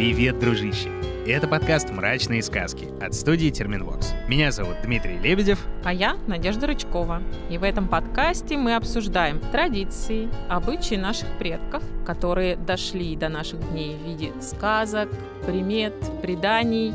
Привет, дружище! Это подкаст «Мрачные сказки» от студии Терминвокс. Меня зовут Дмитрий Лебедев. А я Надежда Рычкова. И в этом подкасте мы обсуждаем традиции, обычаи наших предков, которые дошли до наших дней в виде сказок, примет, преданий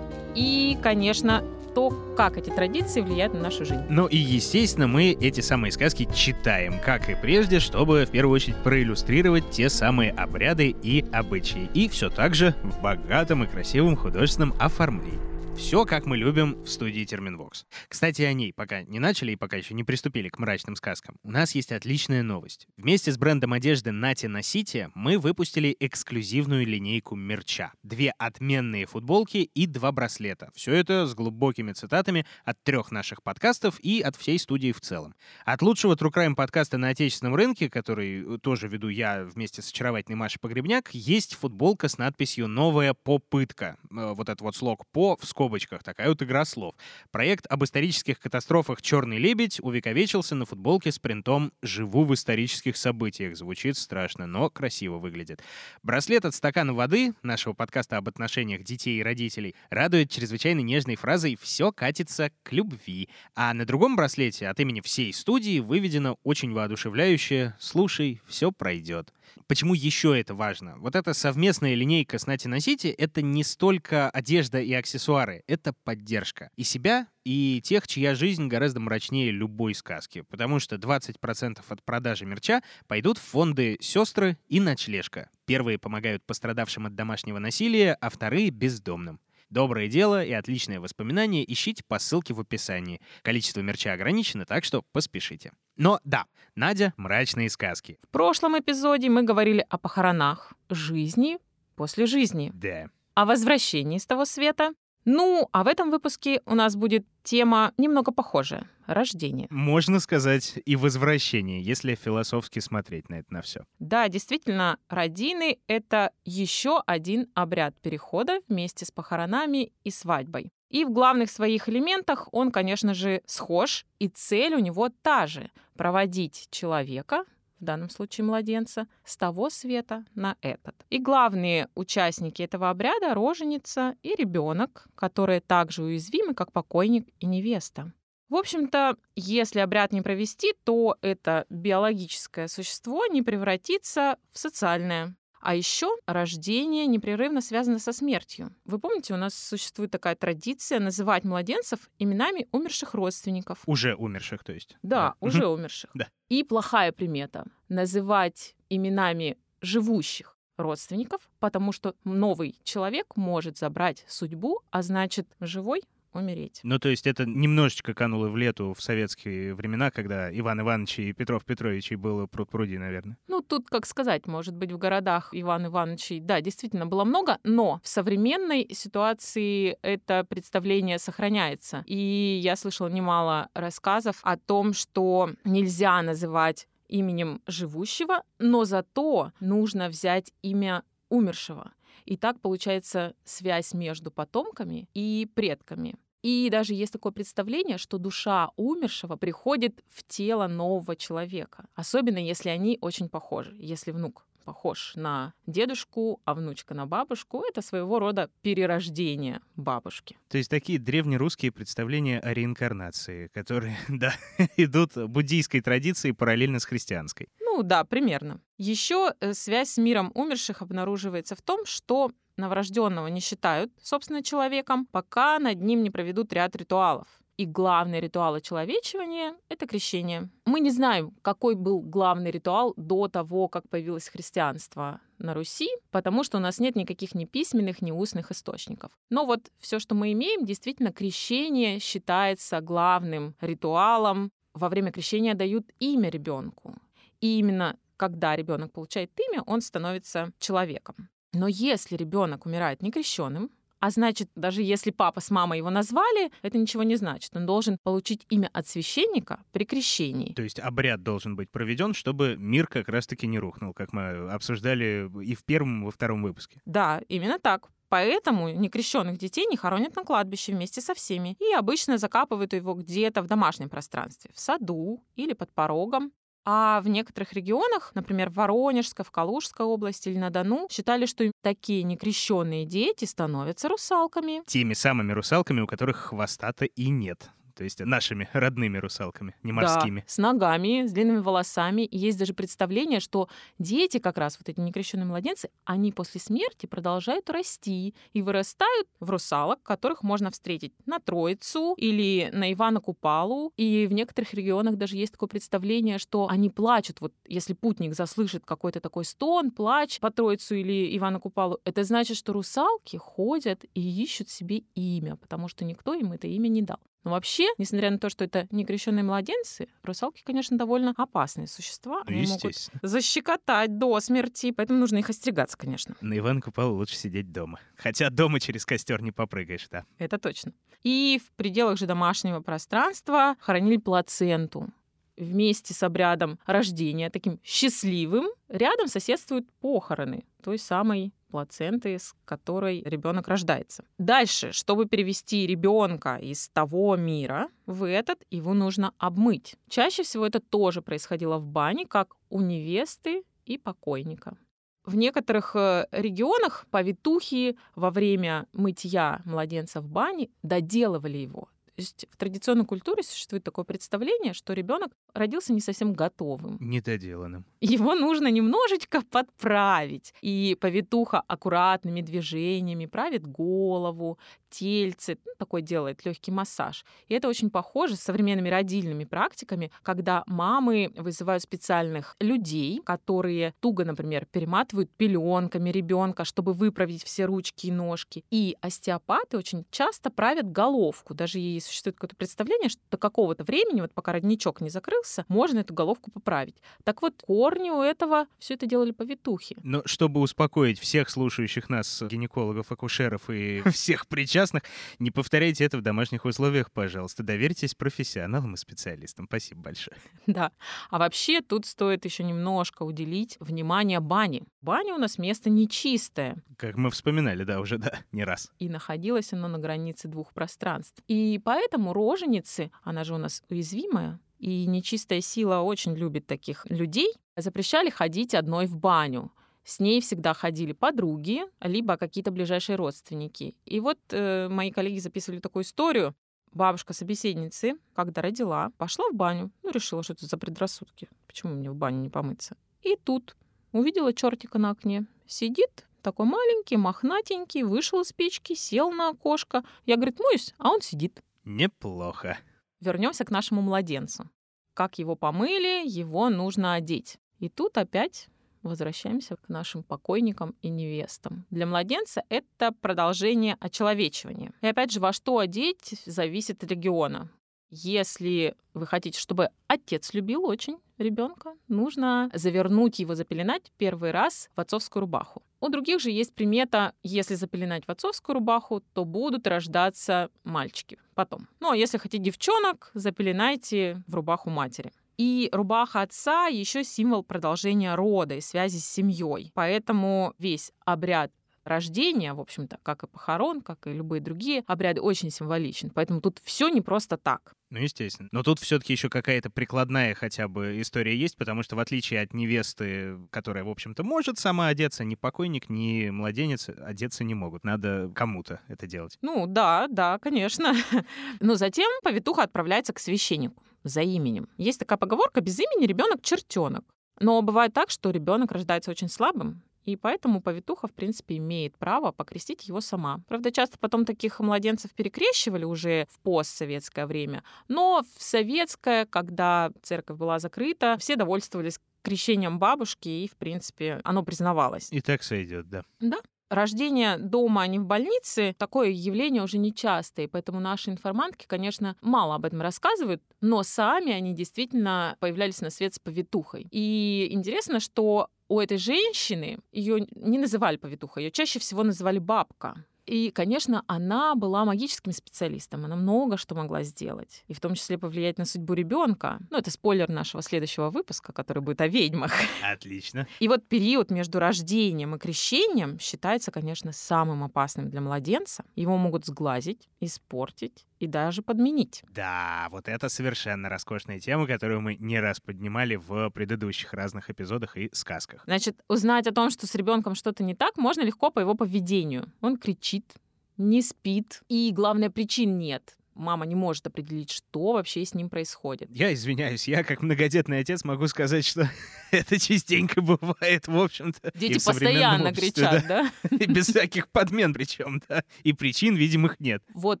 и, конечно, то, как эти традиции влияют на нашу жизнь. Ну и, естественно, мы эти самые сказки читаем, как и прежде, чтобы в первую очередь проиллюстрировать те самые обряды и обычаи. И все так же в богатом и красивом художественном оформлении. Все, как мы любим в студии Терминвокс. Кстати, о ней пока не начали и пока еще не приступили к мрачным сказкам. У нас есть отличная новость. Вместе с брендом одежды Нати Носите мы выпустили эксклюзивную линейку мерча. Две отменные футболки и два браслета. Все это с глубокими цитатами от трех наших подкастов и от всей студии в целом. От лучшего True Crime подкаста на отечественном рынке, который тоже веду я вместе с очаровательной Машей Погребняк, есть футболка с надписью «Новая попытка». Э, вот этот вот слог «по» в скобках скобочках, такая вот игра слов. Проект об исторических катастрофах «Черный лебедь» увековечился на футболке с принтом «Живу в исторических событиях». Звучит страшно, но красиво выглядит. Браслет от стакана воды, нашего подкаста об отношениях детей и родителей, радует чрезвычайно нежной фразой «Все катится к любви». А на другом браслете от имени всей студии выведено очень воодушевляющее «Слушай, все пройдет». Почему еще это важно? Вот эта совместная линейка с Нати Носите — это не столько одежда и аксессуары, это поддержка. И себя, и тех, чья жизнь гораздо мрачнее любой сказки. Потому что 20% от продажи мерча пойдут в фонды «Сестры» и «Ночлежка». Первые помогают пострадавшим от домашнего насилия, а вторые — бездомным. Доброе дело и отличные воспоминания ищите по ссылке в описании. Количество мерча ограничено, так что поспешите. Но да, Надя — мрачные сказки. В прошлом эпизоде мы говорили о похоронах, жизни после жизни. Да. О возвращении с того света ну, а в этом выпуске у нас будет тема немного похожая — рождение. Можно сказать и возвращение, если философски смотреть на это на все. Да, действительно, родины — это еще один обряд перехода вместе с похоронами и свадьбой. И в главных своих элементах он, конечно же, схож, и цель у него та же — проводить человека в данном случае младенца, с того света на этот. И главные участники этого обряда — роженица и ребенок, которые также уязвимы, как покойник и невеста. В общем-то, если обряд не провести, то это биологическое существо не превратится в социальное. А еще рождение непрерывно связано со смертью. Вы помните, у нас существует такая традиция называть младенцев именами умерших родственников. Уже умерших, то есть. Да, да. уже умерших. Да. И плохая примета — называть именами живущих родственников, потому что новый человек может забрать судьбу, а значит, живой умереть. Ну, то есть это немножечко кануло в лету в советские времена, когда Иван Иванович и Петров Петрович было пруд-пруди, наверное. Ну, тут, как сказать, может быть, в городах Иван Ивановичей, да, действительно было много, но в современной ситуации это представление сохраняется. И я слышала немало рассказов о том, что нельзя называть именем живущего, но зато нужно взять имя умершего. И так получается связь между потомками и предками. И даже есть такое представление, что душа умершего приходит в тело нового человека, особенно если они очень похожи. Если внук похож на дедушку, а внучка на бабушку, это своего рода перерождение бабушки. То есть такие древнерусские представления о реинкарнации, которые, да, идут буддийской традиции параллельно с христианской. Ну да, примерно. Еще э, связь с миром умерших обнаруживается в том, что новорожденного не считают, собственно, человеком, пока над ним не проведут ряд ритуалов. И главный ритуал очеловечивания — это крещение. Мы не знаем, какой был главный ритуал до того, как появилось христианство на Руси, потому что у нас нет никаких ни письменных, ни устных источников. Но вот все, что мы имеем, действительно, крещение считается главным ритуалом. Во время крещения дают имя ребенку. И именно когда ребенок получает имя, он становится человеком. Но если ребенок умирает некрещенным, а значит, даже если папа с мамой его назвали, это ничего не значит. Он должен получить имя от священника при крещении. То есть обряд должен быть проведен, чтобы мир как раз-таки не рухнул, как мы обсуждали и в первом, и во втором выпуске. Да, именно так. Поэтому некрещенных детей не хоронят на кладбище вместе со всеми и обычно закапывают его где-то в домашнем пространстве, в саду или под порогом. А в некоторых регионах, например, в Воронежской, в Калужской области или на Дону, считали, что такие некрещенные дети становятся русалками. Теми самыми русалками, у которых хвоста-то и нет то есть нашими родными русалками, не морскими. Да, с ногами, с длинными волосами. И есть даже представление, что дети, как раз вот эти некрещенные младенцы, они после смерти продолжают расти и вырастают в русалок, которых можно встретить на Троицу или на Ивана Купалу. И в некоторых регионах даже есть такое представление, что они плачут. Вот если путник заслышит какой-то такой стон, плач по Троицу или Ивана Купалу, это значит, что русалки ходят и ищут себе имя, потому что никто им это имя не дал. Но вообще, несмотря на то, что это некрещенные младенцы, русалки, конечно, довольно опасные существа. Ну, Они могут защекотать до смерти, поэтому нужно их остерегаться, конечно. На Иван Купалу лучше сидеть дома. Хотя дома через костер не попрыгаешь, да. Это точно. И в пределах же домашнего пространства хоронили плаценту вместе с обрядом рождения, таким счастливым, рядом соседствуют похороны той самой плаценты, с которой ребенок рождается. Дальше, чтобы перевести ребенка из того мира в этот, его нужно обмыть. Чаще всего это тоже происходило в бане, как у невесты и покойника. В некоторых э, регионах повитухи во время мытья младенца в бане доделывали его. То есть в традиционной культуре существует такое представление, что ребенок родился не совсем готовым. Недоделанным. Его нужно немножечко подправить. И повитуха аккуратными движениями правит голову, тельце, ну, такой делает легкий массаж. И это очень похоже с современными родильными практиками, когда мамы вызывают специальных людей, которые туго, например, перематывают пеленками ребенка, чтобы выправить все ручки и ножки. И остеопаты очень часто правят головку. Даже есть существует какое-то представление, что до какого-то времени, вот пока родничок не закрылся, можно эту головку поправить. Так вот, корни у этого все это делали повитухи. Но чтобы успокоить всех слушающих нас, гинекологов, акушеров и всех причастных, не повторяйте это в домашних условиях, пожалуйста. Доверьтесь профессионалам и специалистам. Спасибо большое. Да. А вообще тут стоит еще немножко уделить внимание бане. Баня у нас место нечистое. Как мы вспоминали, да, уже, да, не раз. И находилось оно на границе двух пространств. И поэтому роженицы, она же у нас уязвимая, и нечистая сила очень любит таких людей, запрещали ходить одной в баню. С ней всегда ходили подруги, либо какие-то ближайшие родственники. И вот э, мои коллеги записывали такую историю. Бабушка собеседницы, когда родила, пошла в баню. Ну, решила, что это за предрассудки. Почему мне в баню не помыться? И тут увидела чертика на окне. Сидит, такой маленький, мохнатенький, вышел из печки, сел на окошко. Я, говорит, моюсь, а он сидит. Неплохо. Вернемся к нашему младенцу. Как его помыли, его нужно одеть. И тут опять возвращаемся к нашим покойникам и невестам. Для младенца это продолжение очеловечивания. И опять же, во что одеть, зависит от региона. Если вы хотите, чтобы отец любил очень ребенка, нужно завернуть его, запеленать первый раз в отцовскую рубаху. У других же есть примета, если запеленать в отцовскую рубаху, то будут рождаться мальчики потом. Ну а если хотите девчонок, запеленайте в рубаху матери. И рубаха отца еще символ продолжения рода и связи с семьей. Поэтому весь обряд рождения, в общем-то, как и похорон, как и любые другие обряды, очень символичен. Поэтому тут все не просто так. Ну, естественно. Но тут все-таки еще какая-то прикладная хотя бы история есть, потому что в отличие от невесты, которая, в общем-то, может сама одеться, ни покойник, ни младенец одеться не могут. Надо кому-то это делать. Ну, да, да, конечно. Но затем повитуха отправляется к священнику за именем. Есть такая поговорка «без имени ребенок чертенок». Но бывает так, что ребенок рождается очень слабым, и поэтому повитуха, в принципе, имеет право покрестить его сама. Правда, часто потом таких младенцев перекрещивали уже в постсоветское время, но в советское, когда церковь была закрыта, все довольствовались крещением бабушки, и, в принципе, оно признавалось. И так сойдет, да. Да. Рождение дома, а не в больнице, такое явление уже нечастое, и поэтому наши информантки, конечно, мало об этом рассказывают, но сами они действительно появлялись на свет с повитухой. И интересно, что у этой женщины ее не называли повитуха, ее чаще всего называли бабка. И, конечно, она была магическим специалистом. Она много что могла сделать. И в том числе повлиять на судьбу ребенка. Ну, это спойлер нашего следующего выпуска, который будет о ведьмах. Отлично. И вот период между рождением и крещением считается, конечно, самым опасным для младенца. Его могут сглазить, испортить и даже подменить. Да, вот это совершенно роскошная тема, которую мы не раз поднимали в предыдущих разных эпизодах и сказках. Значит, узнать о том, что с ребенком что-то не так, можно легко по его поведению. Он кричит, не спит, и, главное, причин нет мама не может определить, что вообще с ним происходит. Я извиняюсь, я как многодетный отец могу сказать, что это частенько бывает, в общем-то. Дети постоянно кричат, да? И без всяких подмен причем, да. И причин видимых нет. Вот,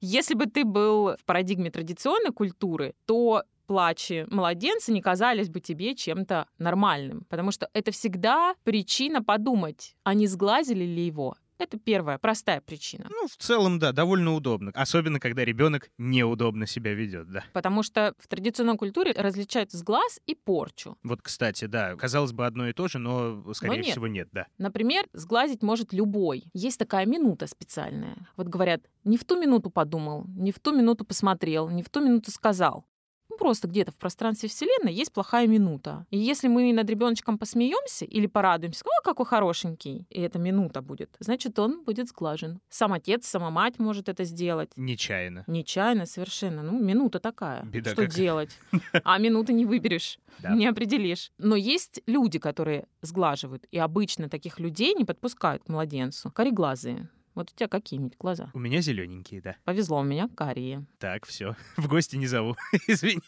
если бы ты был в парадигме традиционной культуры, то плачи младенца не казались бы тебе чем-то нормальным, потому что это всегда причина подумать, а не сглазили ли его, это первая, простая причина. Ну, в целом, да, довольно удобно. Особенно, когда ребенок неудобно себя ведет, да. Потому что в традиционной культуре различают сглаз и порчу. Вот, кстати, да, казалось бы, одно и то же, но, скорее но нет. всего, нет, да. Например, сглазить может любой. Есть такая минута специальная. Вот говорят, не в ту минуту подумал, не в ту минуту посмотрел, не в ту минуту сказал просто где-то в пространстве Вселенной есть плохая минута. И если мы над ребеночком посмеемся или порадуемся, о, какой хорошенький, и эта минута будет, значит, он будет сглажен. Сам отец, сама мать может это сделать. Нечаянно. Нечаянно совершенно. Ну, минута такая. Беда Что какая. делать? А минуты не выберешь, не определишь. Но есть люди, которые сглаживают, и обычно таких людей не подпускают к младенцу. Кореглазые. Вот у тебя какие-нибудь глаза? У меня зелененькие, да. Повезло, у меня карие. Так, все. В гости не зову. Извини.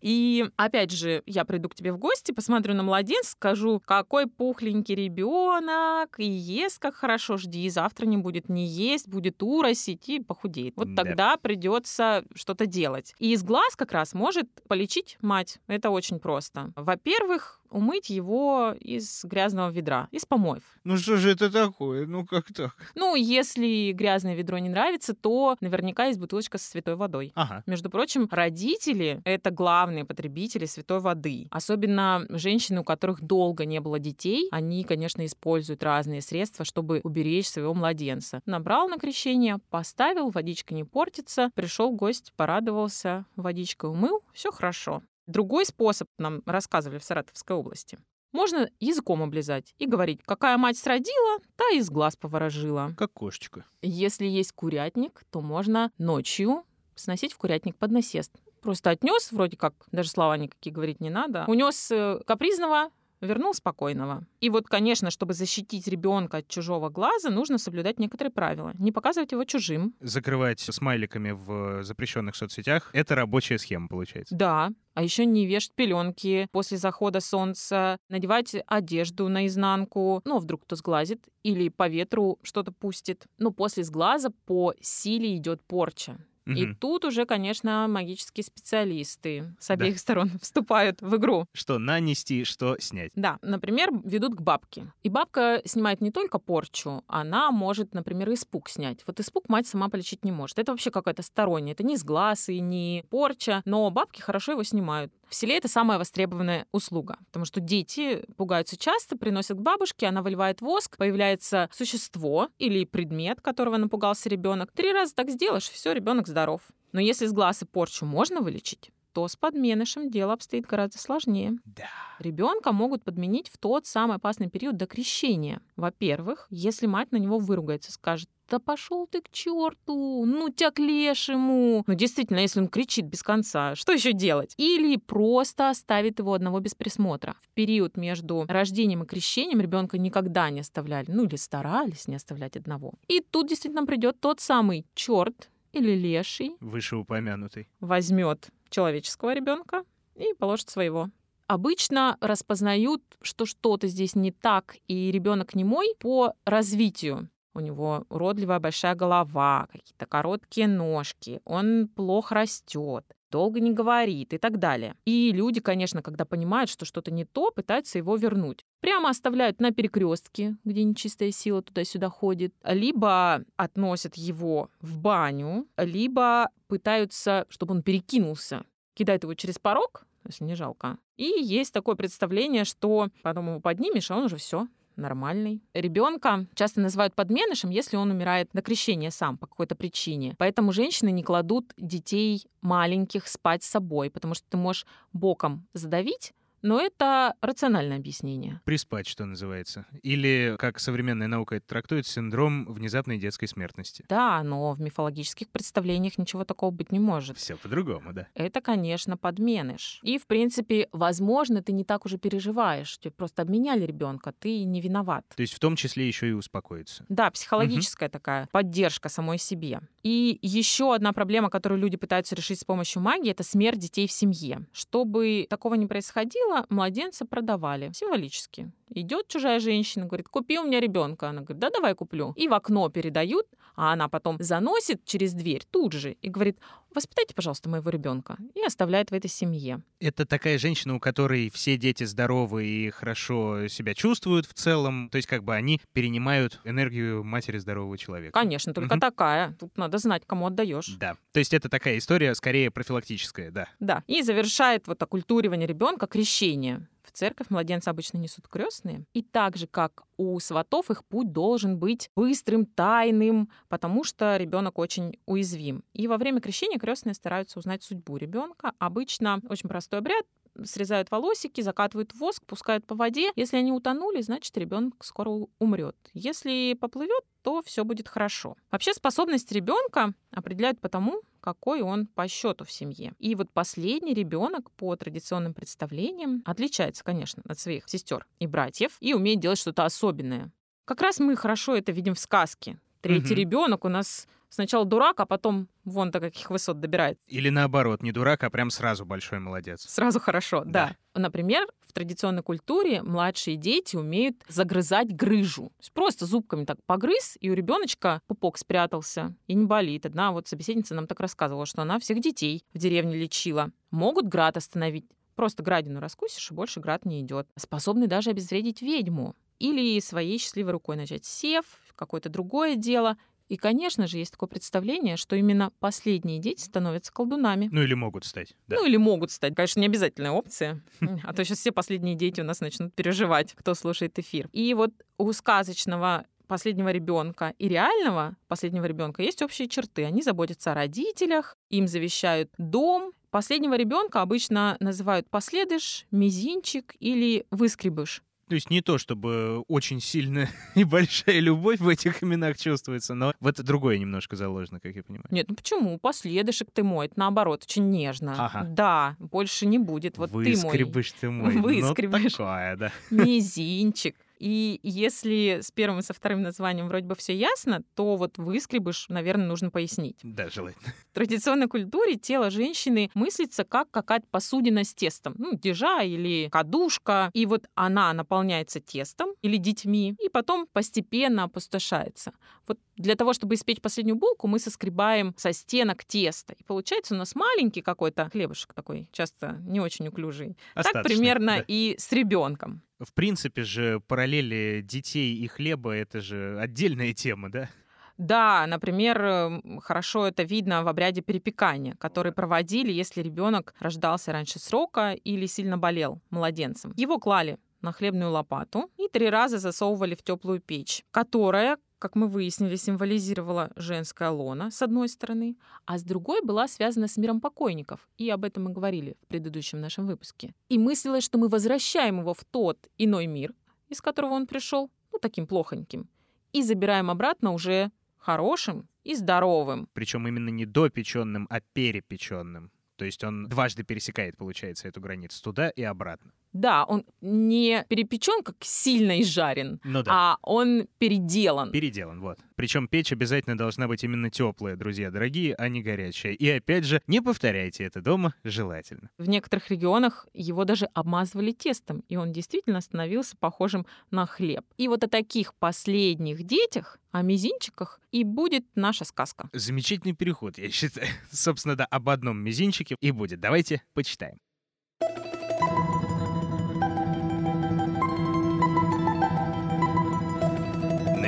И опять же, я приду к тебе в гости, посмотрю на младенца, скажу, какой пухленький ребенок, и ест как хорошо, жди, завтра не будет не есть, будет уросить и похудеет. Вот да. тогда придется что-то делать. И из глаз как раз может полечить мать. Это очень просто. Во-первых, умыть его из грязного ведра, из помоев. Ну что же это такое? Ну как так? Ну, если грязное ведро не нравится, то наверняка есть бутылочка со святой водой. Ага. Между прочим, родители — это главные потребители святой воды. Особенно женщины, у которых долго не было детей, они, конечно, используют разные средства, чтобы уберечь своего младенца. Набрал на крещение, поставил, водичка не портится, пришел гость, порадовался, водичкой умыл, все хорошо. Другой способ нам рассказывали в Саратовской области. Можно языком облизать и говорить, какая мать сродила, та из глаз поворожила. Как кошечка. Если есть курятник, то можно ночью сносить в курятник под насест. Просто отнес, вроде как, даже слова никакие говорить не надо. Унес э, капризного, вернул спокойного. И вот, конечно, чтобы защитить ребенка от чужого глаза, нужно соблюдать некоторые правила. Не показывать его чужим. Закрывать смайликами в запрещенных соцсетях — это рабочая схема, получается. Да. А еще не вешать пеленки после захода солнца, надевать одежду наизнанку, ну, вдруг кто сглазит, или по ветру что-то пустит. Но после сглаза по силе идет порча. Угу. И тут уже, конечно, магические специалисты с обеих да. сторон вступают в игру. Что нанести, что снять. Да, например, ведут к бабке. И бабка снимает не только порчу, она может, например, испуг снять. Вот испуг мать сама полечить не может. Это вообще какое-то стороннее. Это не с глаз и не порча, но бабки хорошо его снимают. В селе это самая востребованная услуга, потому что дети пугаются часто, приносят к бабушке, она выливает воск, появляется существо или предмет, которого напугался ребенок. Три раза так сделаешь, все, ребенок здоров. Но если с глаз и порчу можно вылечить, то с подменышем дело обстоит гораздо сложнее. Да. Ребенка могут подменить в тот самый опасный период до крещения. Во-первых, если мать на него выругается, скажет, да пошел ты к черту, ну тебя к лешему. Ну действительно, если он кричит без конца, что еще делать? Или просто оставит его одного без присмотра. В период между рождением и крещением ребенка никогда не оставляли, ну или старались не оставлять одного. И тут действительно придет тот самый черт или леший. Вышеупомянутый. Возьмет человеческого ребенка и положит своего. Обычно распознают, что что-то здесь не так, и ребенок не мой по развитию. У него уродливая большая голова, какие-то короткие ножки, он плохо растет, долго не говорит и так далее. И люди, конечно, когда понимают, что что-то не то, пытаются его вернуть. Прямо оставляют на перекрестке, где нечистая сила туда-сюда ходит, либо относят его в баню, либо пытаются, чтобы он перекинулся, кидают его через порог, если не жалко. И есть такое представление, что потом его поднимешь, а он уже все, нормальный. Ребенка часто называют подменышем, если он умирает до крещения сам по какой-то причине. Поэтому женщины не кладут детей маленьких спать с собой, потому что ты можешь боком задавить, но это рациональное объяснение. Приспать, что называется. Или, как современная наука это трактует, синдром внезапной детской смертности. Да, но в мифологических представлениях ничего такого быть не может. Все по-другому, да. Это, конечно, подменыш. И, в принципе, возможно, ты не так уже переживаешь. Тебе просто обменяли ребенка, ты не виноват. То есть в том числе еще и успокоиться. Да, психологическая угу. такая поддержка самой себе. И еще одна проблема, которую люди пытаются решить с помощью магии, это смерть детей в семье. Чтобы такого не происходило, сначала младенца продавали символически. Идет чужая женщина, говорит, купи у меня ребенка. Она говорит, да, давай куплю. И в окно передают, а она потом заносит через дверь тут же и говорит, воспитайте, пожалуйста, моего ребенка. И оставляет в этой семье. Это такая женщина, у которой все дети здоровы и хорошо себя чувствуют в целом. То есть как бы они перенимают энергию матери здорового человека. Конечно, только угу. такая. Тут надо знать, кому отдаешь. Да. То есть это такая история скорее профилактическая, да. Да. И завершает вот оккультуривание ребенка крещение. В церковь младенца обычно несут крестные. И так же, как у сватов, их путь должен быть быстрым, тайным, потому что ребенок очень уязвим. И во время крещения крестные стараются узнать судьбу ребенка. Обычно очень простой обряд срезают волосики, закатывают воск, пускают по воде. Если они утонули, значит, ребенок скоро умрет. Если поплывет, то все будет хорошо. Вообще способность ребенка определяют по тому, какой он по счету в семье. И вот последний ребенок по традиционным представлениям отличается, конечно, от своих сестер и братьев и умеет делать что-то особенное. Как раз мы хорошо это видим в сказке. Третий угу. ребенок у нас сначала дурак, а потом вон до каких высот добирает. Или наоборот, не дурак, а прям сразу большой молодец. Сразу хорошо, да. да. Например, в традиционной культуре младшие дети умеют загрызать грыжу. Просто зубками так погрыз, и у ребеночка пупок спрятался, и не болит. Одна вот собеседница нам так рассказывала, что она всех детей в деревне лечила. Могут град остановить. Просто градину раскусишь, и больше град не идет. Способны даже обезвредить ведьму. Или своей счастливой рукой начать сев, какое-то другое дело. И, конечно же, есть такое представление, что именно последние дети становятся колдунами. Ну или могут стать. Да. Ну или могут стать. Конечно, не обязательная опция. А то сейчас все последние дети у нас начнут переживать, кто слушает эфир. И вот у сказочного последнего ребенка и реального последнего ребенка есть общие черты. Они заботятся о родителях, им завещают дом. Последнего ребенка обычно называют последыш, мизинчик или выскребыш. То есть не то, чтобы очень сильная и большая любовь в этих именах чувствуется, но вот другое немножко заложено, как я понимаю. Нет, ну почему? Последышек ты мой, это наоборот, очень нежно. Ага. Да, больше не будет. Вот Выскребышь ты мой. ты мой. Выскребышь. Ну, такое, да. Мизинчик. И если с первым и со вторым названием вроде бы все ясно, то вот выскребыш, наверное, нужно пояснить. Да, желательно. В традиционной культуре тело женщины мыслится как какая-то посудина с тестом. Ну, дежа или кадушка. И вот она наполняется тестом или детьми, и потом постепенно опустошается. Вот для того, чтобы испечь последнюю булку, мы соскребаем со стенок тесто. И получается у нас маленький какой-то хлебушек такой, часто не очень уклюжий. Так примерно да. и с ребенком. В принципе же параллели детей и хлеба это же отдельная тема, да? Да, например, хорошо это видно в обряде перепекания, который проводили, если ребенок рождался раньше срока или сильно болел младенцем. Его клали на хлебную лопату и три раза засовывали в теплую печь, которая, как мы выяснили, символизировала женское лоно, с одной стороны, а с другой была связана с миром покойников. И об этом мы говорили в предыдущем нашем выпуске. И мыслилось, что мы возвращаем его в тот иной мир, из которого он пришел, ну, таким плохоньким, и забираем обратно уже хорошим и здоровым. Причем именно не допеченным, а перепеченным. То есть он дважды пересекает, получается, эту границу туда и обратно. Да, он не перепечен, как сильно изжарен, ну, да. а он переделан. Переделан, вот. Причем печь обязательно должна быть именно теплая, друзья дорогие, а не горячая. И опять же, не повторяйте это дома, желательно. В некоторых регионах его даже обмазывали тестом, и он действительно становился похожим на хлеб. И вот о таких последних детях, о мизинчиках, и будет наша сказка. Замечательный переход, я считаю. Собственно, да, об одном мизинчике и будет. Давайте почитаем.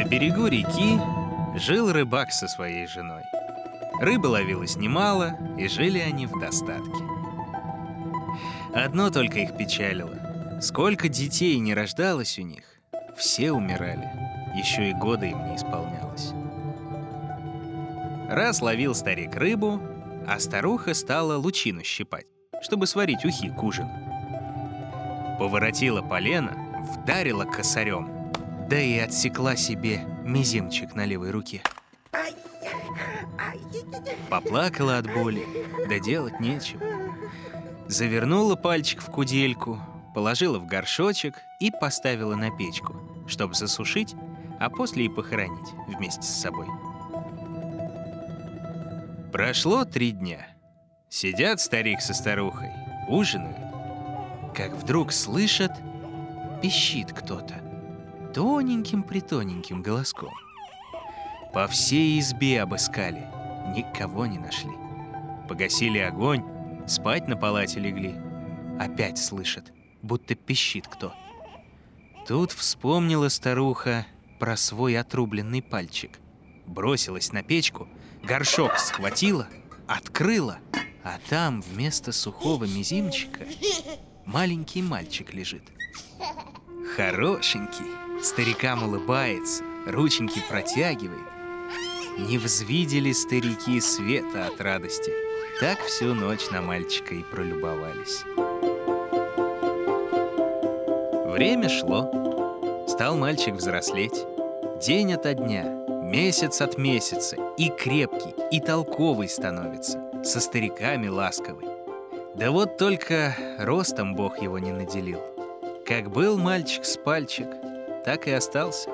На берегу реки жил рыбак со своей женой. Рыбы ловилось немало, и жили они в достатке. Одно только их печалило. Сколько детей не рождалось у них, Все умирали, еще и года им не исполнялось. Раз ловил старик рыбу, а старуха стала лучину щипать, чтобы сварить ухи к ужину. Поворотила полено, вдарила косарем, да и отсекла себе мизинчик на левой руке. Поплакала от боли, да делать нечего. Завернула пальчик в кудельку, положила в горшочек и поставила на печку, чтобы засушить, а после и похоронить вместе с собой. Прошло три дня. Сидят старик со старухой, ужинают. Как вдруг слышат, пищит кто-то. Тоненьким-притоненьким голоском. По всей избе обыскали, никого не нашли. Погасили огонь, спать на палате легли. Опять слышат, будто пищит кто. Тут вспомнила старуха про свой отрубленный пальчик. Бросилась на печку, горшок схватила, открыла, а там вместо сухого мизинчика маленький мальчик лежит. Хорошенький, старикам улыбается, рученьки протягивает. Не взвидели старики света от радости. Так всю ночь на мальчика и пролюбовались. Время шло. Стал мальчик взрослеть. День ото дня, месяц от месяца. И крепкий, и толковый становится. Со стариками ласковый. Да вот только ростом Бог его не наделил. Как был мальчик с пальчик, так и остался.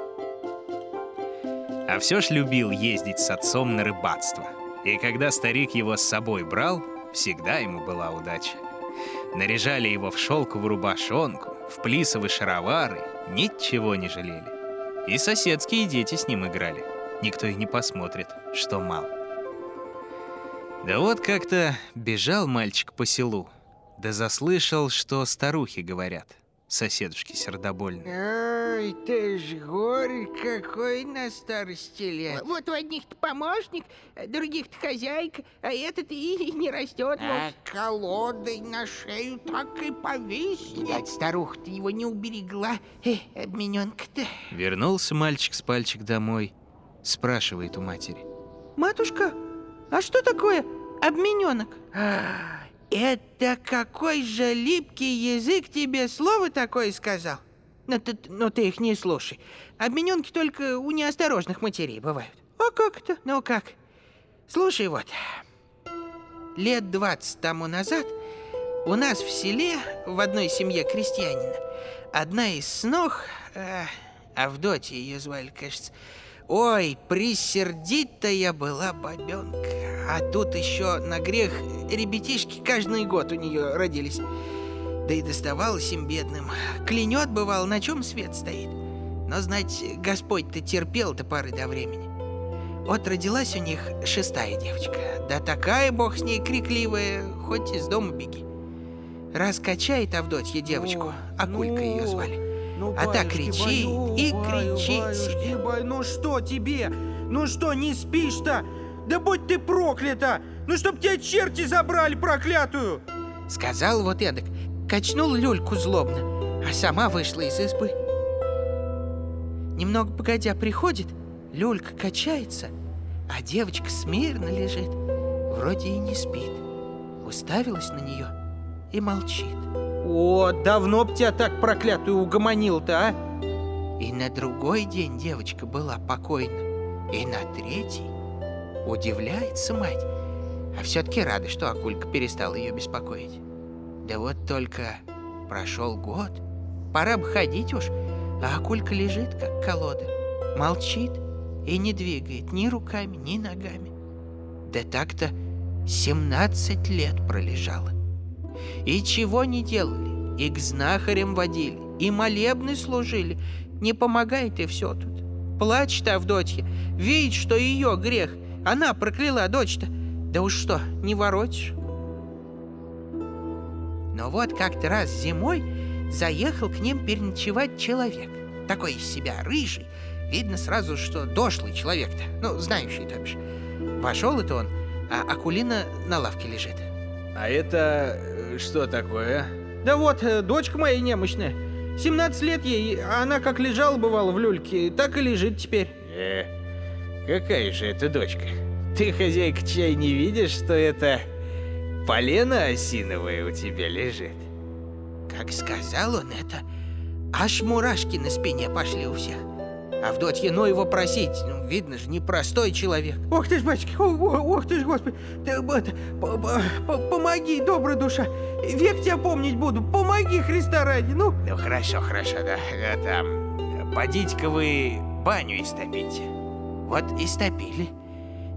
А все ж любил ездить с отцом на рыбацтво. И когда старик его с собой брал, всегда ему была удача. Наряжали его в шелковую рубашонку, в плисовые шаровары, ничего не жалели. И соседские дети с ним играли. Никто и не посмотрит, что мал. Да вот как-то бежал мальчик по селу, да заслышал, что старухи говорят соседушки сердобольные. Ой, ты ж горе какой на старости лет. Вот у одних-то помощник, других-то хозяйка, а этот и не растет. А колодой на шею так и повиснет. Видать, старуха-то его не уберегла, э, обмененка-то. Вернулся мальчик с пальчик домой, спрашивает у матери. Матушка, а что такое обмененок? А, это какой же липкий язык тебе слово такое сказал? Но ну, ты, но ну, ты их не слушай. Обмененки только у неосторожных матерей бывают. А как это? Ну как? Слушай вот. Лет двадцать тому назад у нас в селе, в одной семье крестьянина, одна из снох, э, Авдотья ее звали, кажется, Ой, присердить-то была бабенка. А тут еще на грех ребятишки каждый год у нее родились. Да и доставалось им бедным. Клянет, бывал, на чем свет стоит. Но, знать, Господь-то терпел до поры до времени. Вот родилась у них шестая девочка. Да такая, бог с ней, крикливая, хоть из дома беги. Раскачает Авдотья девочку, а Кулька ну... ее звали. Ну, а так кричит баю, и кричит баюшки, себе. Баю, ну что тебе? Ну что, не спишь-то? Да будь ты проклята! Ну чтоб тебя черти забрали, проклятую! Сказал вот эдак, качнул люльку злобно, а сама вышла из избы. Немного погодя приходит, люлька качается, а девочка смирно лежит, вроде и не спит. Уставилась на нее и молчит. О, давно б тебя так проклятую угомонил-то, а? И на другой день девочка была покойна, и на третий. Удивляется мать, а все-таки рада, что Акулька перестала ее беспокоить. Да вот только прошел год, пора бы ходить уж, а Акулька лежит, как колода, молчит и не двигает ни руками, ни ногами. Да так-то 17 лет пролежала. И чего не делали, и к знахарям водили, и молебны служили. Не помогает и все тут. Плачет Авдотья, видит, что ее грех. Она прокляла дочь-то. Да уж что, не воротишь. Но вот как-то раз зимой заехал к ним переночевать человек. Такой из себя рыжий. Видно сразу, что дошлый человек-то. Ну, знающий, то бишь. Вошел это он, а Акулина на лавке лежит. А это что такое? Да вот, э, дочка моя немощная. 17 лет ей, а она как лежала, бывало, в люльке, так и лежит теперь. Э, какая же это дочка? Ты, хозяйка, чай не видишь, что это полено осиновое у тебя лежит? Как сказал он это, аж мурашки на спине пошли у всех. Авдотья, ну его просить, ну, видно же, непростой человек. Ох ты ж, батюшки, ох ты ж, господи, ты, это, по- по- по- помоги, добрая душа, век тебя помнить буду, помоги, Христа ради, ну. Ну хорошо, хорошо, да. А там, подите-ка вы баню истопите. Вот и стопили.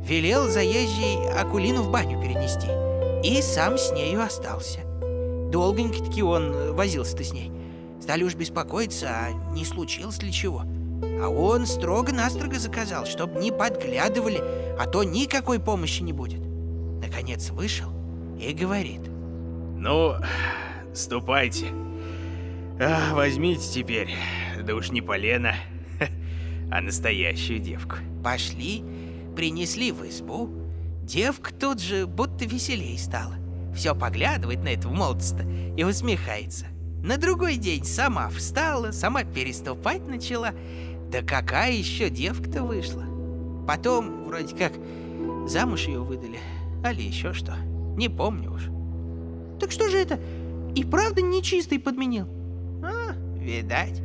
Велел заезжий Акулину в баню перенести. И сам с нею остался. Долгонько-таки он возился-то с ней. Стали уж беспокоиться, а не случилось ли чего. А он строго-настрого заказал, чтобы не подглядывали, а то никакой помощи не будет. Наконец вышел и говорит. Ну, ступайте. А, возьмите теперь, да уж не полено, а настоящую девку. Пошли, принесли в избу. Девка тут же будто веселей стала. Все поглядывает на этого молодца и усмехается. На другой день сама встала, сама переступать начала. Да какая еще девка-то вышла? Потом, вроде как, замуж ее выдали. Али еще что. Не помню уж. Так что же это? И правда нечистый подменил? А, видать.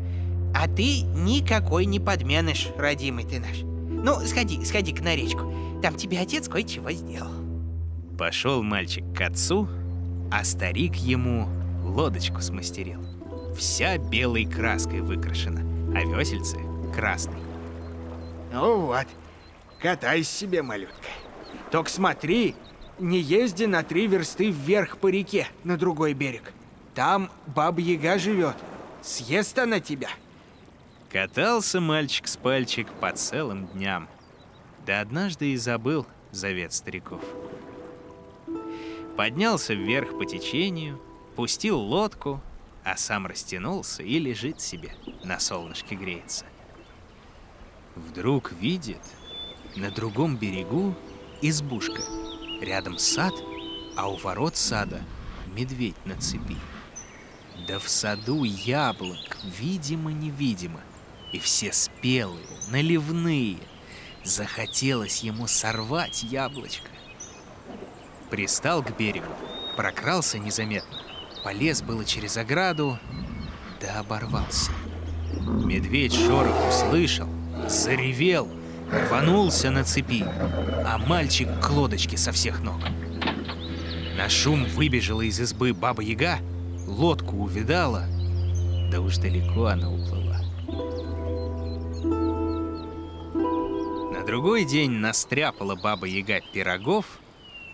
А ты никакой не подменыш, родимый ты наш. Ну, сходи, сходи-ка на речку. Там тебе отец кое-чего сделал. Пошел мальчик к отцу, а старик ему лодочку смастерил. Вся белой краской выкрашена, а весельце красный. Ну вот, катайся себе, малютка. Только смотри, не езди на три версты вверх по реке, на другой берег. Там баба-яга живет. Съест она тебя. Катался мальчик с пальчик по целым дням. Да однажды и забыл завет стариков. Поднялся вверх по течению, пустил лодку, а сам растянулся и лежит себе, на солнышке греется. Вдруг видит, на другом берегу избушка, рядом сад, а у ворот сада медведь на цепи. Да в саду яблок, видимо-невидимо, и все спелые, наливные. Захотелось ему сорвать яблочко. Пристал к берегу, прокрался незаметно, полез было через ограду, да оборвался. Медведь шорох услышал, заревел, рванулся на цепи, а мальчик к лодочке со всех ног. На шум выбежала из избы баба-яга, лодку увидала, да уж далеко она уплыла. На другой день настряпала баба-яга пирогов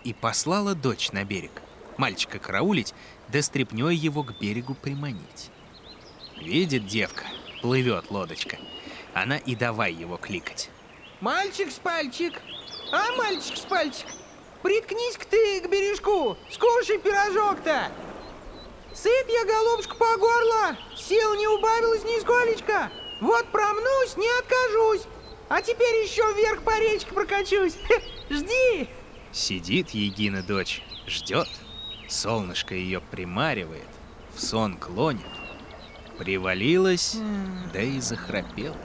и послала дочь на берег. Мальчика караулить, да стряпнёй его к берегу приманить. Видит девка, плывет лодочка. Она и давай его кликать. Мальчик с пальчик, а мальчик с пальчик, приткнись-ка ты к бережку, скушай пирожок-то. Сыт я, голубушка, по горло, сил не убавилось нисколечко. Вот промнусь, не откажусь. А теперь еще вверх по речке прокачусь. Жди. Сидит Егина дочь, ждет. Солнышко ее примаривает, в сон клонит. Привалилась, да и захрапела.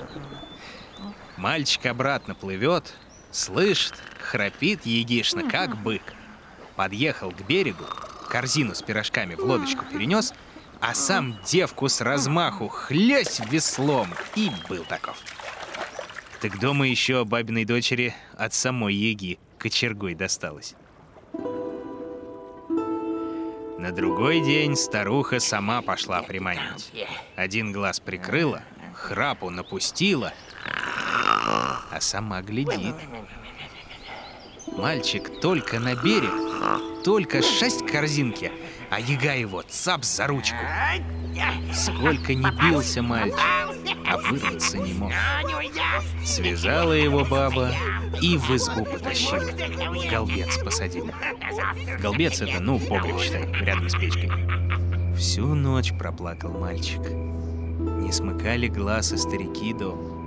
Мальчик обратно плывет, слышит, храпит егишно, как бык. Подъехал к берегу, корзину с пирожками в лодочку перенес, а сам девку с размаху хлесть веслом и был таков. Так дома еще бабиной дочери от самой Еги кочергой досталось. На другой день старуха сама пошла приманить. Один глаз прикрыла, храпу напустила, а сама глядит. Мальчик только на берег, только шесть корзинки, а яга его цап за ручку. Сколько не бился мальчик, а вырваться не мог. Связала его баба и в избу потащила, в голбец посадила. Голбец это, ну, погреб, считай, рядом с печкой. Всю ночь проплакал мальчик. Не смыкали глаз и старики дома.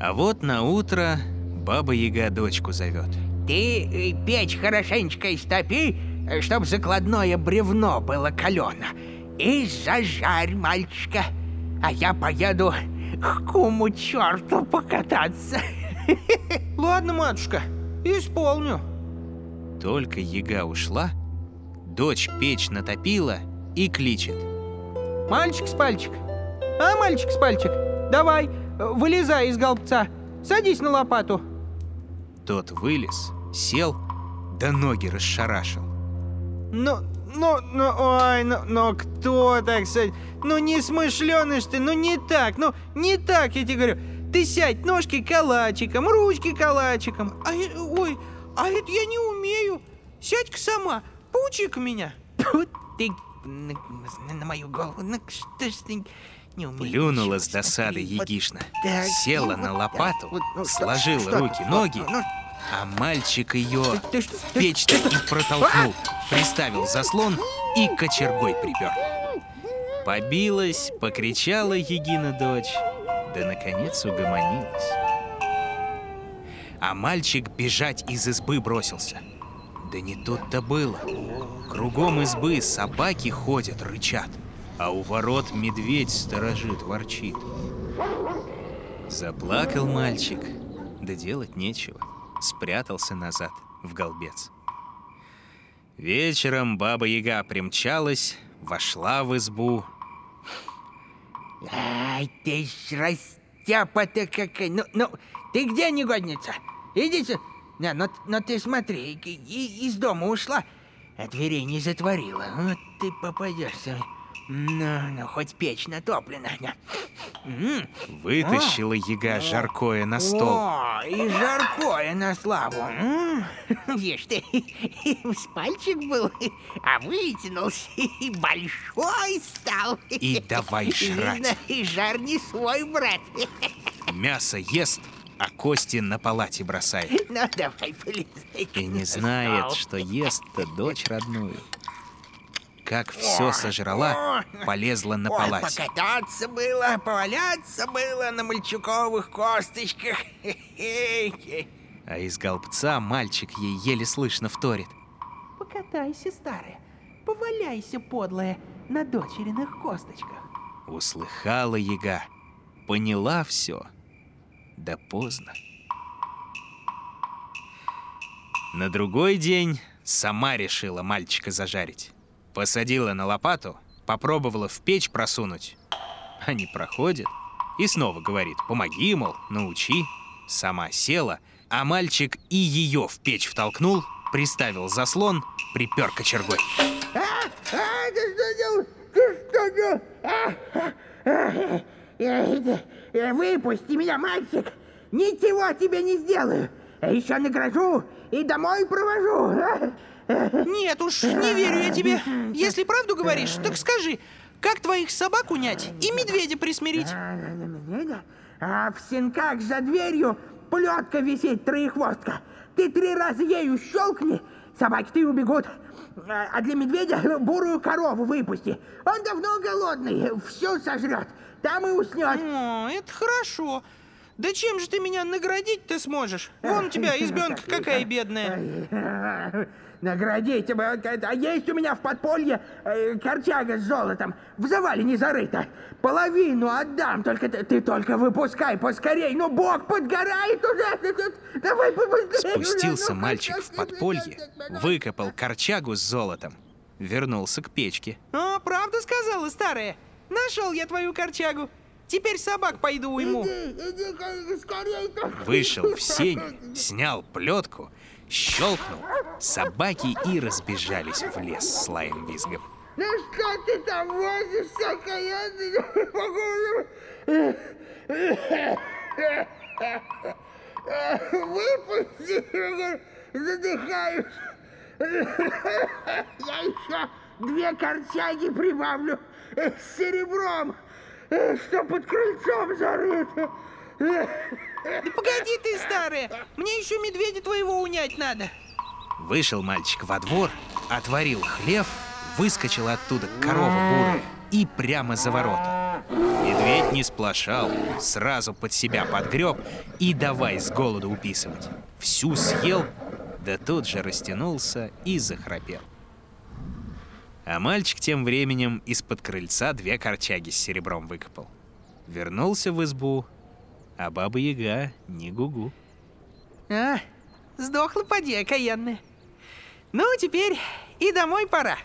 А вот на утро баба Яга дочку зовет. Ты э, печь хорошенечко истопи, чтоб закладное бревно было калено. и зажарь мальчика, а я поеду к куму черту покататься. Ладно, матушка, исполню. Только яга ушла, дочь печь натопила и кличет. Мальчик с пальчик. А, мальчик с пальчик, давай, вылезай из голбца. Садись на лопату. Тот вылез, сел, да ноги расшарашил. Ну, ну, ну, ой, ну, ну кто так сядь? Ну не смышленый ж ты, ну не так, ну не так, я тебе говорю. Ты сядь, ножки калачиком, ручки калачиком. А, я- ой, а это я не умею. Сядь-ка сама, поучи-ка меня. Ты на, на мою голову, ну что ж ты не умеешь? Плюнула с досады вот егишна, так, села и на вот лопату, так вот, ну, сложила что ты, руки, ну, ноги, ну, а мальчик ее в печь-то и протолкнул, приставил заслон и кочергой припер. Побилась, покричала Егина дочь, да наконец угомонилась. А мальчик бежать из избы бросился. Да не тут-то было. Кругом избы собаки ходят, рычат, а у ворот медведь сторожит, ворчит. Заплакал мальчик, да делать нечего. Спрятался назад в голбец. Вечером баба-яга примчалась, вошла в избу. Ай, ты ж растяпа-то какая. Ну, ну, ты где, негодница? Иди сюда. Не, ну, ну ты смотри, и- из дома ушла, а дверей не затворила. Вот ты попадешься. Ну, ну, хоть печь натоплена. Вытащила яга жаркое на стол. О, и жаркое на славу. Видишь ты, с пальчик был, а вытянулся и большой стал. И давай жрать. И жар не свой, брат. Мясо ест, а кости на палате бросает. Ну, давай, полезай. И не знает, что ест-то дочь родную. Как все сожрала, полезла на Ой, палате. покататься было, поваляться было на мальчуковых косточках. А из голбца мальчик ей еле слышно вторит. Покатайся, старая, поваляйся, подлая, на дочериных косточках. Услыхала яга, поняла все, да поздно. На другой день сама решила мальчика зажарить. Посадила на лопату, попробовала в печь просунуть. А не проходит. И снова говорит, помоги, мол, научи. Сама села, а мальчик и ее в печь втолкнул, приставил заслон, припер кочергой. А, ты что делаешь? Ты что делаешь? А, а, а, Выпусти меня, мальчик! Ничего тебе не сделаю! Еще награжу и домой провожу! Нет уж, не верю я тебе. Если правду говоришь, так скажи, как твоих собак унять и медведя присмирить? А, медведя? А в сенках за дверью плетка висит троехвостка. Ты три раза ею щелкни, собаки-то и убегут. А а для медведя бурую корову выпусти. Он давно голодный, всю сожрет. Там и уснет. О, это хорошо. Да чем же ты меня наградить-то сможешь? Вон у тебя избенка какая бедная. Наградите бы. А есть у меня в подполье э, корчага с золотом. В завале не зарыто. Половину отдам, только ты, ты только выпускай поскорей. Ну, бог подгорает уже. Давай побыстрее. Спустился Ну, мальчик в подполье, выкопал корчагу с золотом, вернулся к печке. О, правду сказала, старая? Нашел я твою корчагу. Теперь собак пойду уйму. Иди, иди скорей. Вышел в сень, снял плетку, щелкнул. Собаки и разбежались в лес с лаем визгом. Ну что ты там возишься, окаянный? Выпусти, задыхаюсь. Я еще две корчаги прибавлю с серебром, что под крыльцом зарыто. Да погоди ты, старая. Мне еще медведя твоего унять надо. Вышел мальчик во двор, отворил хлев, выскочила оттуда корова бурая и прямо за ворота. Медведь не сплошал, сразу под себя подгреб и давай с голоду уписывать. Всю съел, да тут же растянулся и захрапел. А мальчик тем временем из-под крыльца две корчаги с серебром выкопал. Вернулся в избу, а баба-яга не гугу. А, сдохла поди, окаянная. Ну, теперь и домой пора.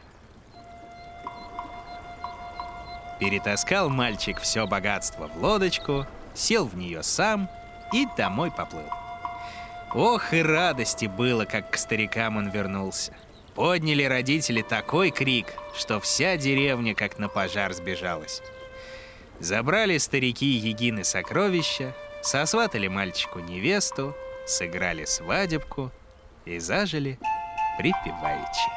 Перетаскал мальчик все богатство в лодочку, сел в нее сам и домой поплыл. Ох и радости было, как к старикам он вернулся. Подняли родители такой крик, что вся деревня как на пожар сбежалась. Забрали старики Егины сокровища, сосватали мальчику невесту, сыграли свадебку и зажили припеваючи.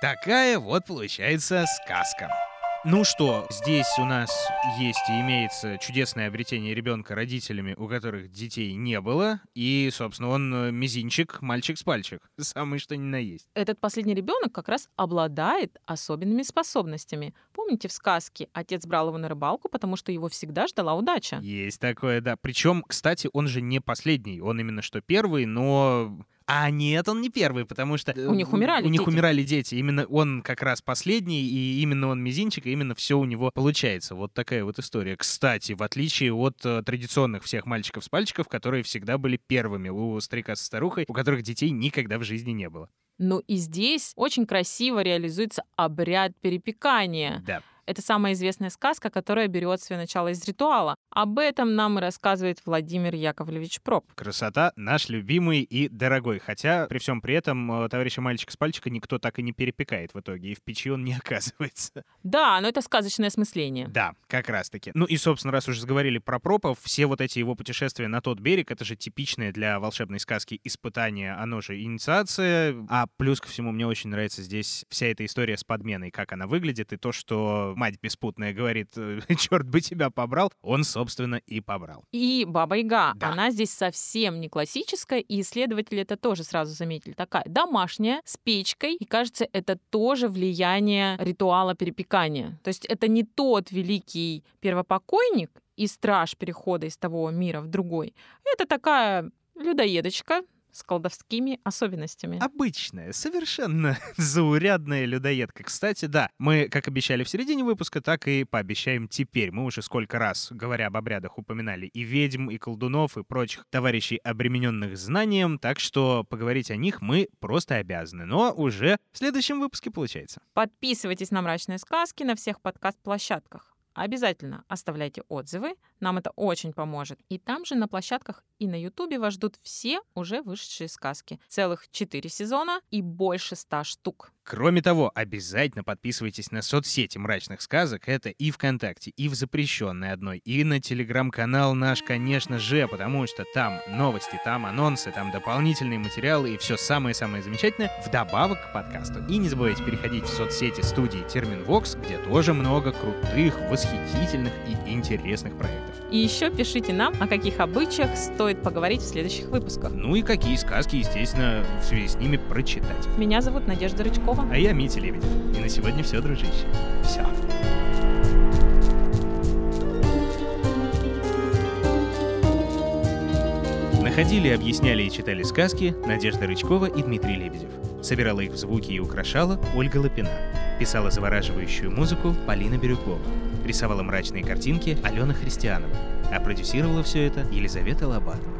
Такая вот получается сказка. Ну что, здесь у нас есть и имеется чудесное обретение ребенка родителями, у которых детей не было. И, собственно, он э, мизинчик, мальчик с пальчик. Самый что ни на есть. Этот последний ребенок как раз обладает особенными способностями. Помните в сказке отец брал его на рыбалку, потому что его всегда ждала удача? Есть такое, да. Причем, кстати, он же не последний. Он именно что первый, но а нет, он не первый, потому что... У них умирали У них дети. умирали дети. Именно он как раз последний, и именно он мизинчик, и именно все у него получается. Вот такая вот история. Кстати, в отличие от э, традиционных всех мальчиков с пальчиков, которые всегда были первыми у старика со старухой, у которых детей никогда в жизни не было. Ну и здесь очень красиво реализуется обряд перепекания. Да. Это самая известная сказка, которая берет свое начало из ритуала. Об этом нам и рассказывает Владимир Яковлевич Проб. Красота наш любимый и дорогой. Хотя при всем при этом э, товарища мальчика с пальчика никто так и не перепекает в итоге, и в печи он не оказывается. Да, но это сказочное осмысление. Да, как раз таки. Ну и, собственно, раз уже заговорили про пропов, все вот эти его путешествия на тот берег, это же типичное для волшебной сказки испытание, оно же инициация. А плюс ко всему, мне очень нравится здесь вся эта история с подменой, как она выглядит, и то, что мать беспутная говорит, черт бы тебя побрал, он, собственно, и побрал. И Баба Яга, Да. она здесь совсем не классическая, и исследователи это тоже сразу заметили. Такая домашняя, с печкой, и кажется, это тоже влияние ритуала перепекания. То есть это не тот великий первопокойник и страж перехода из того мира в другой. Это такая людоедочка с колдовскими особенностями. Обычная, совершенно заурядная людоедка. Кстати, да, мы, как обещали в середине выпуска, так и пообещаем теперь. Мы уже сколько раз, говоря об обрядах, упоминали и ведьм, и колдунов, и прочих товарищей, обремененных знанием, так что поговорить о них мы просто обязаны. Но уже в следующем выпуске получается. Подписывайтесь на «Мрачные сказки» на всех подкаст-площадках. Обязательно оставляйте отзывы, нам это очень поможет. И там же на площадках и на Ютубе вас ждут все уже вышедшие сказки. Целых 4 сезона и больше 100 штук. Кроме того, обязательно подписывайтесь на соцсети мрачных сказок. Это и ВКонтакте, и в запрещенной одной, и на телеграм-канал наш, конечно же, потому что там новости, там анонсы, там дополнительные материалы и все самое-самое замечательное вдобавок к подкасту. И не забывайте переходить в соцсети студии Терминвокс, где тоже много крутых, восхитительных и интересных проектов. И еще пишите нам, о каких обычаях стоит поговорить в следующих выпусках. Ну и какие сказки, естественно, в связи с ними прочитать. Меня зовут Надежда Рычкова. А я Митя Лебедев. И на сегодня все, дружище. Все. Находили, объясняли и читали сказки Надежда Рычкова и Дмитрий Лебедев. Собирала их в звуки и украшала Ольга Лапина. Писала завораживающую музыку Полина Бирюкова. Рисовала мрачные картинки Алена Христианова. А продюсировала все это Елизавета Лобатова.